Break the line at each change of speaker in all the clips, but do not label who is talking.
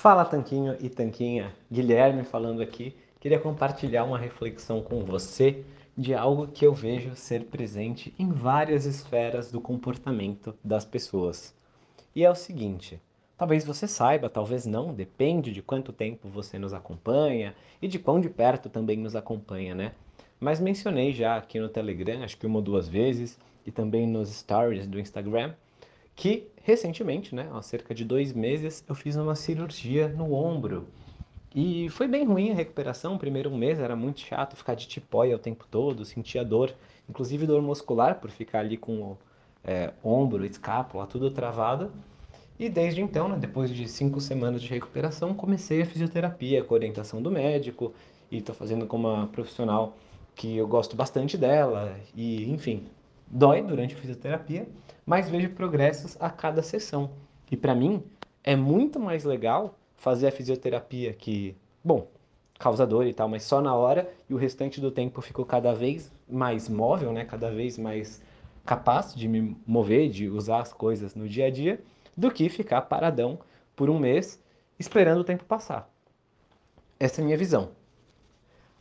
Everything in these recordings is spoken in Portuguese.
Fala Tanquinho e Tanquinha, Guilherme falando aqui. Queria compartilhar uma reflexão com você de algo que eu vejo ser presente em várias esferas do comportamento das pessoas. E é o seguinte: talvez você saiba, talvez não, depende de quanto tempo você nos acompanha e de quão de perto também nos acompanha, né? Mas mencionei já aqui no Telegram, acho que uma ou duas vezes, e também nos stories do Instagram, que recentemente, né, há cerca de dois meses, eu fiz uma cirurgia no ombro. E foi bem ruim a recuperação. O primeiro mês era muito chato ficar de tipóia o tempo todo, sentia dor, inclusive dor muscular por ficar ali com o é, ombro, escápula, tudo travado. E desde então, né, depois de cinco semanas de recuperação, comecei a fisioterapia com orientação do médico e estou fazendo com uma profissional que eu gosto bastante dela. E, enfim, dói durante a fisioterapia, mas vejo progressos a cada sessão. E para mim é muito mais legal fazer a fisioterapia que, bom, causa dor e tal, mas só na hora e o restante do tempo fico cada vez mais móvel, né? Cada vez mais capaz de me mover, de usar as coisas no dia a dia, do que ficar paradão por um mês esperando o tempo passar. Essa é a minha visão.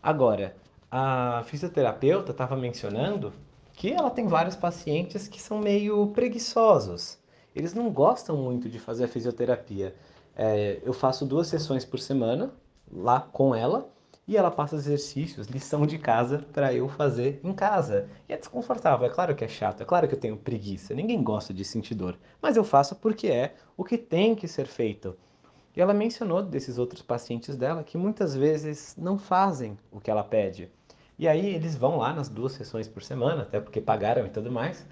Agora, a fisioterapeuta estava mencionando que ela tem vários pacientes que são meio preguiçosos. Eles não gostam muito de fazer a fisioterapia. É, eu faço duas sessões por semana lá com ela e ela passa exercícios, lição de casa para eu fazer em casa. E é desconfortável, é claro que é chato, é claro que eu tenho preguiça, ninguém gosta de sentir dor, mas eu faço porque é o que tem que ser feito. E ela mencionou desses outros pacientes dela que muitas vezes não fazem o que ela pede. E aí eles vão lá nas duas sessões por semana, até porque pagaram e tudo mais,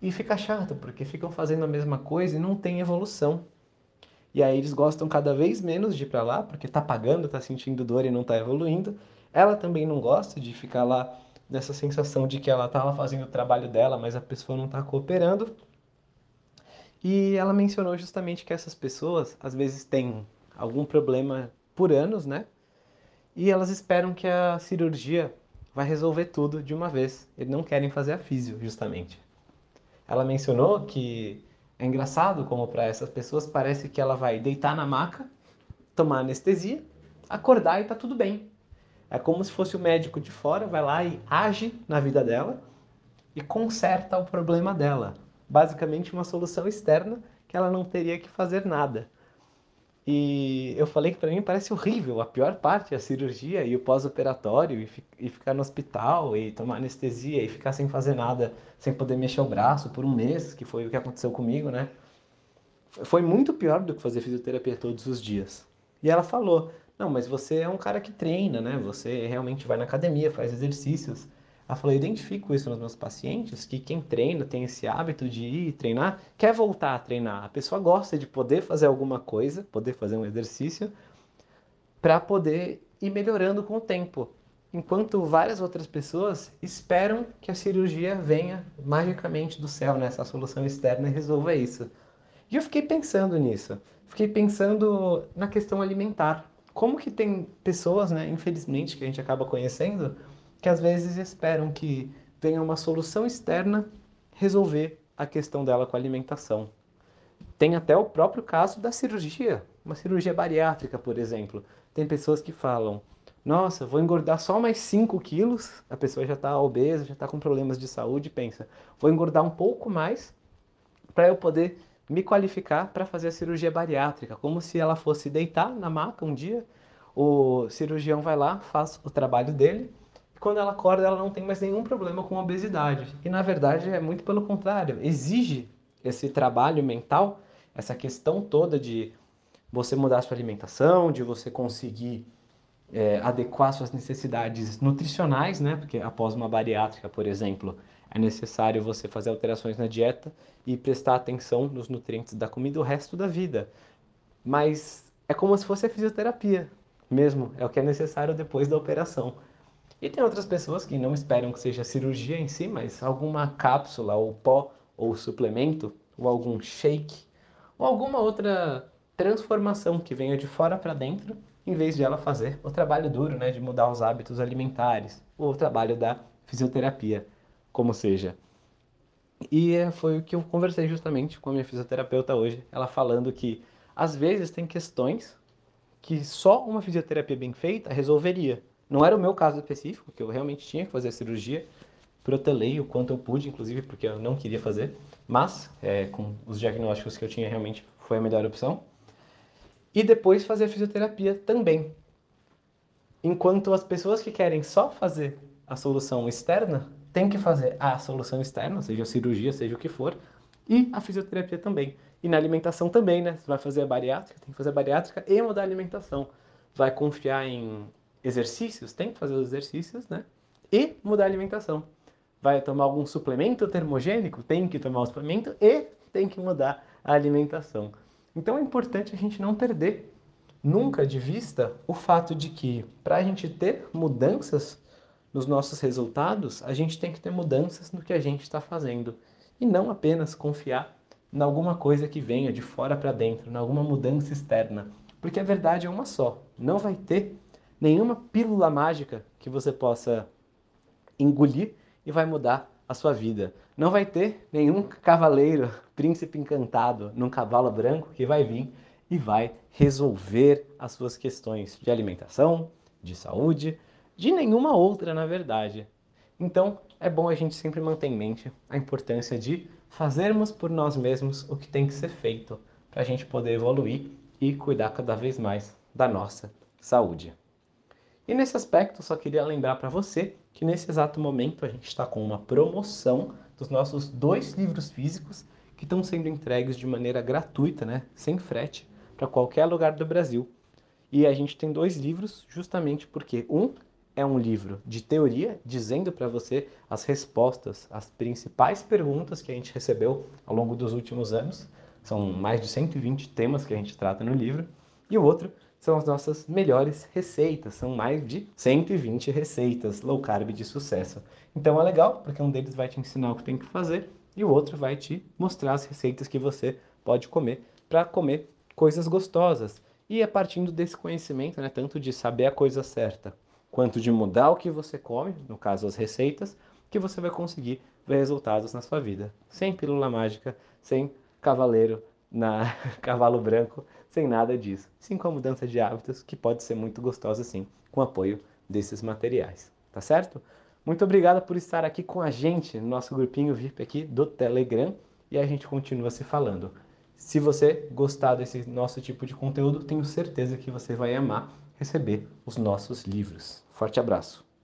e fica chato, porque ficam fazendo a mesma coisa e não tem evolução. E aí eles gostam cada vez menos de ir para lá, porque tá pagando, tá sentindo dor e não tá evoluindo. Ela também não gosta de ficar lá nessa sensação de que ela tá lá fazendo o trabalho dela, mas a pessoa não tá cooperando. E ela mencionou justamente que essas pessoas às vezes têm algum problema por anos, né? E elas esperam que a cirurgia vai resolver tudo de uma vez. Eles não querem fazer a físio, justamente. Ela mencionou que é engraçado como para essas pessoas parece que ela vai deitar na maca, tomar anestesia, acordar e tá tudo bem. É como se fosse o médico de fora, vai lá e age na vida dela e conserta o problema dela. Basicamente uma solução externa que ela não teria que fazer nada. E eu falei que para mim parece horrível. A pior parte é a cirurgia e o pós-operatório e, fi e, ficar no hospital e tomar anestesia e ficar sem fazer nada, sem poder mexer o braço por um mês, que foi o que aconteceu comigo, né? Foi muito pior do que fazer fisioterapia todos os dias. E ela falou: Não, mas você é um cara que treina, né? Você realmente vai na academia, faz exercícios. Ela falou, eu identifico isso nos meus pacientes, que quem treina, tem esse hábito de ir treinar, quer voltar a treinar. A pessoa gosta de poder fazer alguma coisa, poder fazer um exercício, para poder ir melhorando com o tempo. Enquanto várias outras pessoas esperam que a cirurgia venha magicamente do céu, né? solução externa e resolva isso. E eu fiquei pensando nisso. Fiquei pensando na questão alimentar. Como que tem pessoas, né, infelizmente, que a gente acaba conhecendo, que às vezes esperam que venha uma solução externa resolver a questão dela com a alimentação. Tem até o próprio caso da cirurgia, uma cirurgia bariátrica, por exemplo. Tem pessoas que falam: Nossa, vou engordar só mais 5 quilos. A pessoa já está obesa, já está com problemas de saúde, pensa: Vou engordar um pouco mais para eu poder me qualificar para fazer a cirurgia bariátrica, como se ela fosse deitar na maca um dia, o cirurgião vai lá, faz o trabalho dele quando ela acorda, ela não tem mais nenhum problema com obesidade. E na verdade é muito pelo contrário, exige esse trabalho mental, essa questão toda de você mudar sua alimentação, de você conseguir é, adequar suas necessidades nutricionais, né? Porque após uma bariátrica, por exemplo, é necessário você fazer alterações na dieta e prestar atenção nos nutrientes da comida o resto da vida. Mas é como se fosse a fisioterapia mesmo, é o que é necessário depois da operação. E tem outras pessoas que não esperam que seja cirurgia em si, mas alguma cápsula ou pó ou suplemento ou algum shake ou alguma outra transformação que venha de fora para dentro, em vez de ela fazer o trabalho duro, né, de mudar os hábitos alimentares, ou o trabalho da fisioterapia, como seja. E é, foi o que eu conversei justamente com a minha fisioterapeuta hoje, ela falando que às vezes tem questões que só uma fisioterapia bem feita resolveria. Não era o meu caso específico, que eu realmente tinha que fazer a cirurgia, protelei o quanto eu pude, inclusive porque eu não queria fazer, mas é, com os diagnósticos que eu tinha realmente foi a melhor opção. E depois fazer fisioterapia também. Enquanto as pessoas que querem só fazer a solução externa têm que fazer a solução externa, seja a cirurgia, seja o que for, e a fisioterapia também. E na alimentação também, né? Você vai fazer a bariátrica, tem que fazer a bariátrica e mudar a alimentação. Vai confiar em exercícios, tem que fazer os exercícios, né? E mudar a alimentação. Vai tomar algum suplemento termogênico, tem que tomar o suplemento e tem que mudar a alimentação. Então é importante a gente não perder nunca de vista o fato de que para a gente ter mudanças nos nossos resultados, a gente tem que ter mudanças no que a gente está fazendo e não apenas confiar em alguma coisa que venha de fora para dentro, em alguma mudança externa, porque a verdade é uma só. Não vai ter nenhuma pílula mágica que você possa engolir e vai mudar a sua vida. Não vai ter nenhum cavaleiro, príncipe encantado, num cavalo branco que vai vir e vai resolver as suas questões de alimentação, de saúde, de nenhuma outra, na verdade. Então, é bom a gente sempre manter em mente a importância de fazermos por nós mesmos o que tem que ser feito para a gente poder evoluir e cuidar cada vez mais da nossa saúde. E nesse aspecto, só queria lembrar para você que nesse exato momento a gente está com uma promoção dos nossos dois livros físicos que estão sendo entregues de maneira gratuita, né, sem frete, para qualquer lugar do Brasil. E a gente tem dois livros justamente porque um é um livro de teoria, dizendo para você as respostas às principais perguntas que a gente recebeu ao longo dos últimos anos. São mais de 120 temas que a gente trata no livro. E o outro são as nossas melhores receitas. São mais de 120 receitas low carb de sucesso. Então é legal, porque um deles vai te ensinar o que tem que fazer e o outro vai te mostrar as receitas que você pode comer para comer coisas gostosas. E é partindo desse conhecimento, né, tanto de saber a coisa certa quanto de mudar o que você come, no caso as receitas, que você vai conseguir ver resultados na sua vida. Sem pílula mágica, sem cavaleiro na cavalo branco, sem nada disso. Sim com a mudança de hábitos, que pode ser muito gostosa sim, com o apoio desses materiais. Tá certo? Muito obrigado por estar aqui com a gente no nosso grupinho VIP aqui do Telegram e a gente continua se falando. Se você gostar desse nosso tipo de conteúdo, tenho certeza que você vai amar receber os nossos livros. Forte abraço!